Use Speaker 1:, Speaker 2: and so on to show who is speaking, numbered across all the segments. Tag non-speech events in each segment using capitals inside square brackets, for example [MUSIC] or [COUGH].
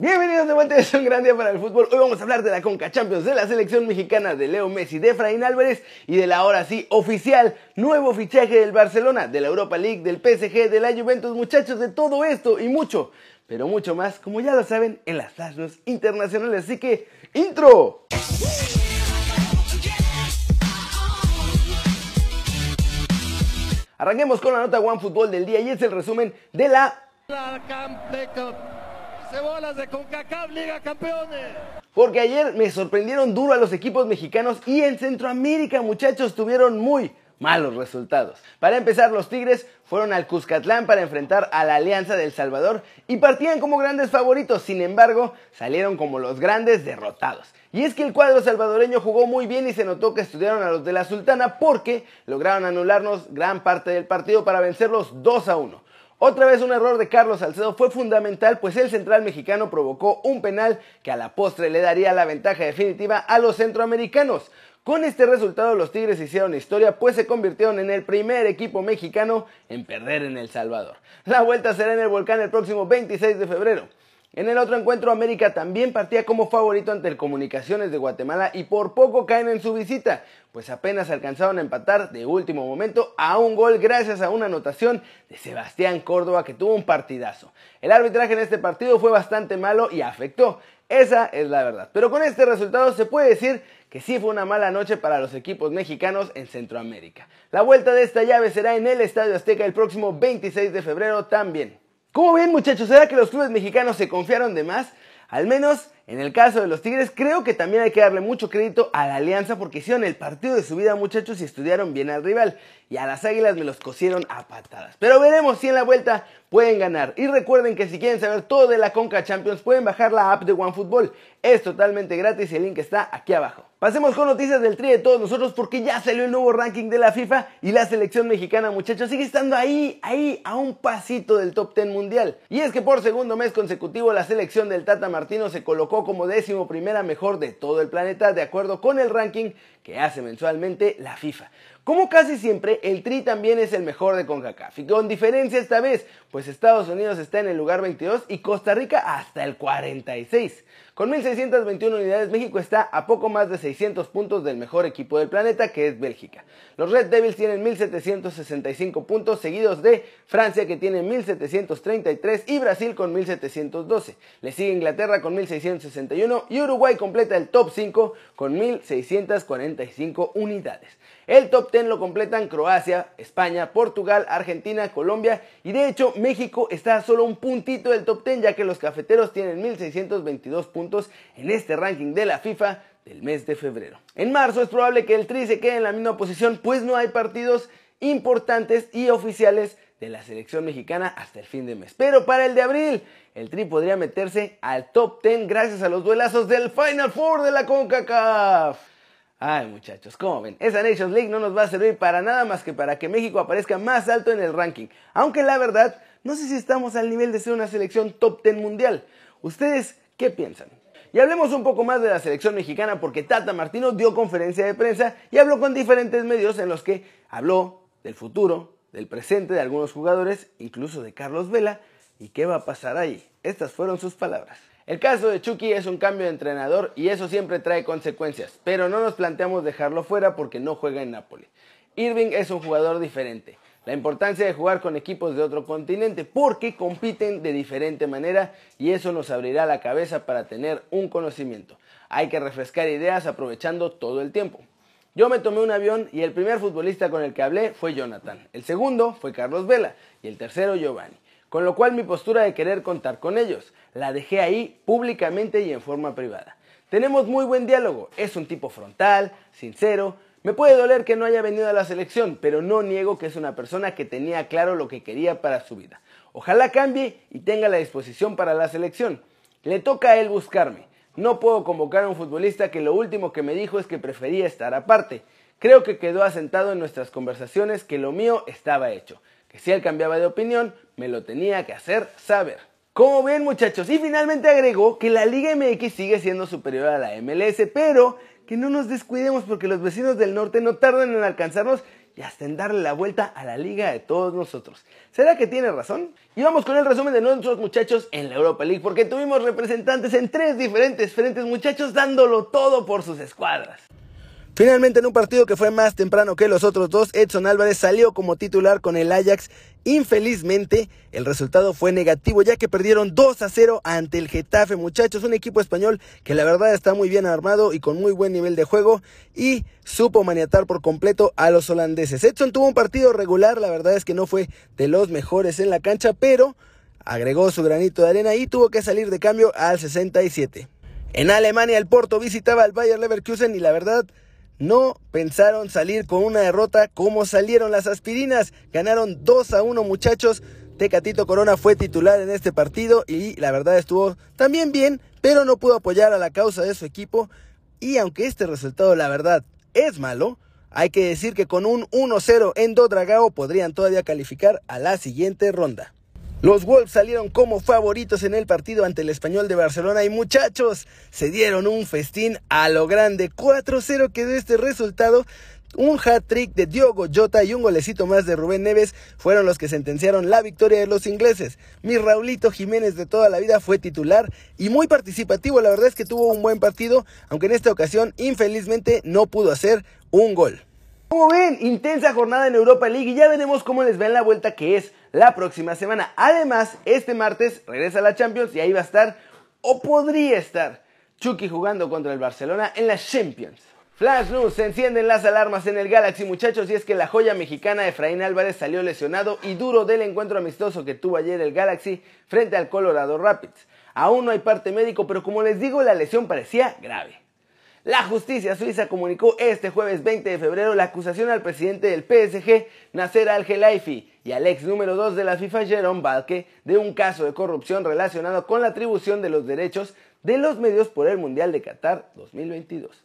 Speaker 1: Bienvenidos de vuelta, [LAUGHS] es un gran día para el fútbol. Hoy vamos a hablar de la Conca Champions, de la selección mexicana de Leo Messi, de Efraín Álvarez y del ahora sí oficial nuevo fichaje del Barcelona, de la Europa League, del PSG, de la Juventus, muchachos, de todo esto y mucho, pero mucho más, como ya lo saben, en las Flash internacionales. Así que, intro. Arranquemos con la nota One Fútbol del día y es el resumen de la
Speaker 2: De CONCACAF Liga Campeones.
Speaker 1: Porque ayer me sorprendieron duro a los equipos mexicanos y en Centroamérica, muchachos, tuvieron muy malos resultados. Para empezar, los Tigres fueron al Cuscatlán para enfrentar a la Alianza del Salvador y partían como grandes favoritos, sin embargo, salieron como los grandes derrotados. Y es que el cuadro salvadoreño jugó muy bien y se notó que estudiaron a los de la Sultana porque lograron anularnos gran parte del partido para vencerlos 2 a 1. Otra vez un error de Carlos Salcedo fue fundamental, pues el central mexicano provocó un penal que a la postre le daría la ventaja definitiva a los centroamericanos. Con este resultado los Tigres hicieron historia, pues se convirtieron en el primer equipo mexicano en perder en El Salvador. La vuelta será en el volcán el próximo 26 de febrero. En el otro encuentro, América también partía como favorito ante el Comunicaciones de Guatemala y por poco caen en su visita, pues apenas alcanzaron a empatar de último momento a un gol gracias a una anotación de Sebastián Córdoba que tuvo un partidazo. El arbitraje en este partido fue bastante malo y afectó, esa es la verdad. Pero con este resultado se puede decir que sí fue una mala noche para los equipos mexicanos en Centroamérica. La vuelta de esta llave será en el Estadio Azteca el próximo 26 de febrero también. ¿Cómo ven muchachos? ¿Será que los clubes mexicanos se confiaron de más? Al menos en el caso de los Tigres, creo que también hay que darle mucho crédito a la Alianza porque hicieron el partido de su vida, muchachos, y estudiaron bien al rival. Y a las Águilas me los cosieron a patadas. Pero veremos si en la vuelta pueden ganar. Y recuerden que si quieren saber todo de la Conca Champions, pueden bajar la app de OneFootball. Es totalmente gratis y el link está aquí abajo. Pasemos con noticias del tri de todos nosotros porque ya salió el nuevo ranking de la FIFA y la selección mexicana, muchachos, sigue estando ahí, ahí, a un pasito del top 10 mundial. Y es que por segundo mes consecutivo la selección del Tata Martino se colocó como décimo primera mejor de todo el planeta de acuerdo con el ranking que hace mensualmente la FIFA. Como casi siempre, el Tri también es el mejor de CONCACAF y con diferencia esta vez, pues Estados Unidos está en el lugar 22 y Costa Rica hasta el 46. Con 1.621 unidades, México está a poco más de 600 puntos del mejor equipo del planeta, que es Bélgica. Los Red Devils tienen 1.765 puntos, seguidos de Francia, que tiene 1.733, y Brasil con 1.712. Le sigue Inglaterra con 1.661 y Uruguay completa el top 5 con 1.645 unidades. El top 10 lo completan Croacia, España, Portugal, Argentina, Colombia y de hecho México está solo un puntito del top 10 ya que los cafeteros tienen 1622 puntos en este ranking de la FIFA del mes de febrero. En marzo es probable que el Tri se quede en la misma posición pues no hay partidos importantes y oficiales de la selección mexicana hasta el fin de mes. Pero para el de abril, el Tri podría meterse al top 10 gracias a los duelazos del Final Four de la CONCACAF. Ay muchachos, ¿cómo ven? Esa Nations League no nos va a servir para nada más que para que México aparezca más alto en el ranking. Aunque la verdad, no sé si estamos al nivel de ser una selección top 10 mundial. ¿Ustedes qué piensan? Y hablemos un poco más de la selección mexicana porque Tata Martino dio conferencia de prensa y habló con diferentes medios en los que habló del futuro, del presente de algunos jugadores, incluso de Carlos Vela y qué va a pasar ahí. Estas fueron sus palabras. El caso de Chucky es un cambio de entrenador y eso siempre trae consecuencias, pero no nos planteamos dejarlo fuera porque no juega en Napoli. Irving es un jugador diferente. La importancia de jugar con equipos de otro continente porque compiten de diferente manera y eso nos abrirá la cabeza para tener un conocimiento. Hay que refrescar ideas aprovechando todo el tiempo. Yo me tomé un avión y el primer futbolista con el que hablé fue Jonathan, el segundo fue Carlos Vela y el tercero Giovanni. Con lo cual mi postura de querer contar con ellos la dejé ahí públicamente y en forma privada. Tenemos muy buen diálogo, es un tipo frontal, sincero, me puede doler que no haya venido a la selección, pero no niego que es una persona que tenía claro lo que quería para su vida. Ojalá cambie y tenga la disposición para la selección. Le toca a él buscarme. No puedo convocar a un futbolista que lo último que me dijo es que prefería estar aparte. Creo que quedó asentado en nuestras conversaciones que lo mío estaba hecho que si él cambiaba de opinión, me lo tenía que hacer saber. Como ven muchachos, y finalmente agregó que la Liga MX sigue siendo superior a la MLS, pero que no nos descuidemos porque los vecinos del norte no tardan en alcanzarnos y hasta en darle la vuelta a la liga de todos nosotros. ¿Será que tiene razón? Y vamos con el resumen de nuestros muchachos en la Europa League, porque tuvimos representantes en tres diferentes frentes, muchachos dándolo todo por sus escuadras. Finalmente en un partido que fue más temprano que los otros dos, Edson Álvarez salió como titular con el Ajax. Infelizmente, el resultado fue negativo ya que perdieron 2 a 0 ante el Getafe, muchachos, un equipo español que la verdad está muy bien armado y con muy buen nivel de juego y supo maniatar por completo a los holandeses. Edson tuvo un partido regular, la verdad es que no fue de los mejores en la cancha, pero agregó su granito de arena y tuvo que salir de cambio al 67. En Alemania el Porto visitaba al Bayer Leverkusen y la verdad no pensaron salir con una derrota como salieron las aspirinas. Ganaron 2 a 1 muchachos. Tecatito Corona fue titular en este partido y la verdad estuvo también bien, pero no pudo apoyar a la causa de su equipo. Y aunque este resultado la verdad es malo, hay que decir que con un 1-0 en Dodragao podrían todavía calificar a la siguiente ronda. Los Wolves salieron como favoritos en el partido ante el Español de Barcelona y muchachos, se dieron un festín a lo grande. 4-0 quedó este resultado. Un hat-trick de Diogo Jota y un golecito más de Rubén Neves fueron los que sentenciaron la victoria de los ingleses. Mi Raulito Jiménez de toda la vida fue titular y muy participativo. La verdad es que tuvo un buen partido, aunque en esta ocasión infelizmente no pudo hacer un gol. Como ven, intensa jornada en Europa League y ya veremos cómo les va en la vuelta que es la próxima semana. Además, este martes regresa la Champions y ahí va a estar, o podría estar, Chucky jugando contra el Barcelona en la Champions. Flash News, se encienden las alarmas en el Galaxy muchachos y es que la joya mexicana Efraín Álvarez salió lesionado y duro del encuentro amistoso que tuvo ayer el Galaxy frente al Colorado Rapids. Aún no hay parte médico, pero como les digo, la lesión parecía grave. La justicia suiza comunicó este jueves 20 de febrero la acusación al presidente del PSG, Nasser Al-Khelaifi, y al ex número 2 de la FIFA, Jerome Balke, de un caso de corrupción relacionado con la atribución de los derechos de los medios por el Mundial de Qatar 2022.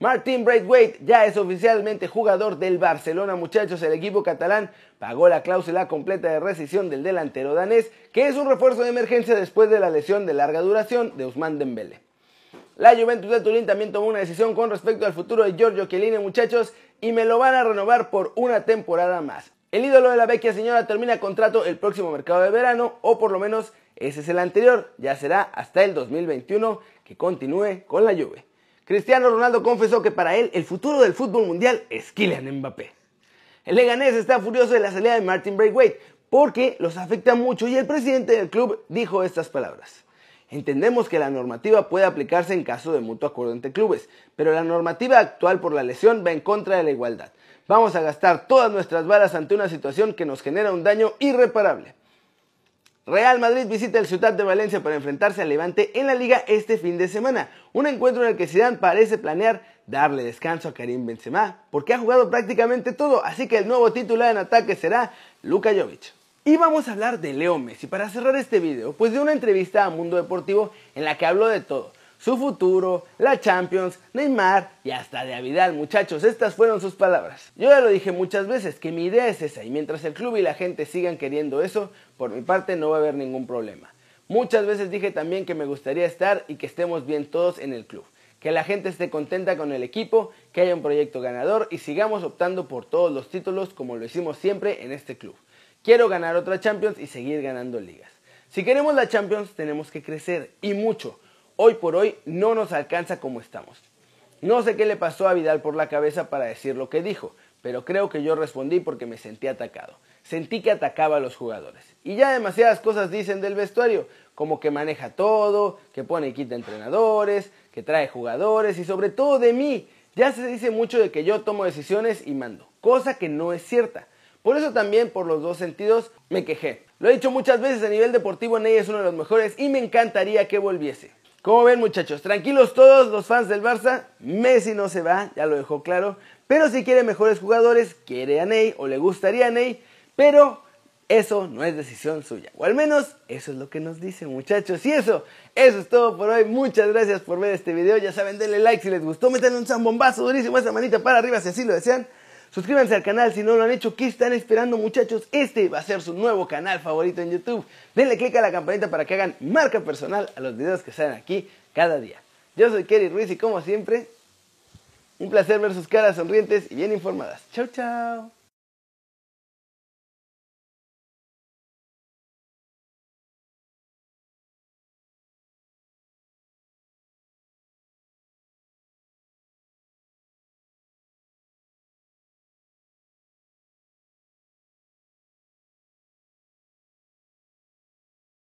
Speaker 1: Martin Braithwaite ya es oficialmente jugador del Barcelona, muchachos. El equipo catalán pagó la cláusula completa de rescisión del delantero danés, que es un refuerzo de emergencia después de la lesión de larga duración de Ousmane Dembélé. La Juventus de Turín también tomó una decisión con respecto al futuro de Giorgio Chiellini, muchachos, y me lo van a renovar por una temporada más. El ídolo de la vecchia señora termina contrato el próximo mercado de verano, o por lo menos ese es el anterior, ya será hasta el 2021 que continúe con la Juve. Cristiano Ronaldo confesó que para él el futuro del fútbol mundial es Kylian Mbappé. El Leganés está furioso de la salida de Martin Braithwaite porque los afecta mucho y el presidente del club dijo estas palabras. Entendemos que la normativa puede aplicarse en caso de mutuo acuerdo entre clubes, pero la normativa actual por la lesión va en contra de la igualdad. Vamos a gastar todas nuestras balas ante una situación que nos genera un daño irreparable. Real Madrid visita el Ciudad de Valencia para enfrentarse al Levante en la liga este fin de semana. Un encuentro en el que Zidane parece planear darle descanso a Karim Benzema, porque ha jugado prácticamente todo, así que el nuevo titular en ataque será Luka Jovic. Y vamos a hablar de Leo Messi para cerrar este video, pues de una entrevista a Mundo Deportivo en la que habló de todo. Su futuro, la Champions, Neymar y hasta de Avidal, muchachos, estas fueron sus palabras. Yo ya lo dije muchas veces, que mi idea es esa y mientras el club y la gente sigan queriendo eso, por mi parte no va a haber ningún problema. Muchas veces dije también que me gustaría estar y que estemos bien todos en el club. Que la gente esté contenta con el equipo, que haya un proyecto ganador y sigamos optando por todos los títulos como lo hicimos siempre en este club. Quiero ganar otra Champions y seguir ganando ligas. Si queremos la Champions tenemos que crecer y mucho. Hoy por hoy no nos alcanza como estamos. No sé qué le pasó a Vidal por la cabeza para decir lo que dijo, pero creo que yo respondí porque me sentí atacado. Sentí que atacaba a los jugadores. Y ya demasiadas cosas dicen del vestuario, como que maneja todo, que pone y quita entrenadores, que trae jugadores y sobre todo de mí. Ya se dice mucho de que yo tomo decisiones y mando, cosa que no es cierta. Por eso también, por los dos sentidos, me quejé. Lo he dicho muchas veces, a nivel deportivo Ney es uno de los mejores y me encantaría que volviese. Como ven muchachos, tranquilos todos los fans del Barça, Messi no se va, ya lo dejó claro, pero si quiere mejores jugadores, quiere a Ney o le gustaría a Ney, pero eso no es decisión suya, o al menos eso es lo que nos dicen muchachos. Y eso, eso es todo por hoy, muchas gracias por ver este video, ya saben, denle like si les gustó, métanle un zambombazo durísimo, esa manita para arriba si así lo desean. Suscríbanse al canal si no lo han hecho. ¿Qué están esperando muchachos? Este va a ser su nuevo canal favorito en YouTube. Denle click a la campanita para que hagan marca personal a los videos que salen aquí cada día. Yo soy Kerry Ruiz y como siempre, un placer ver sus caras sonrientes y bien informadas. Chao, chao.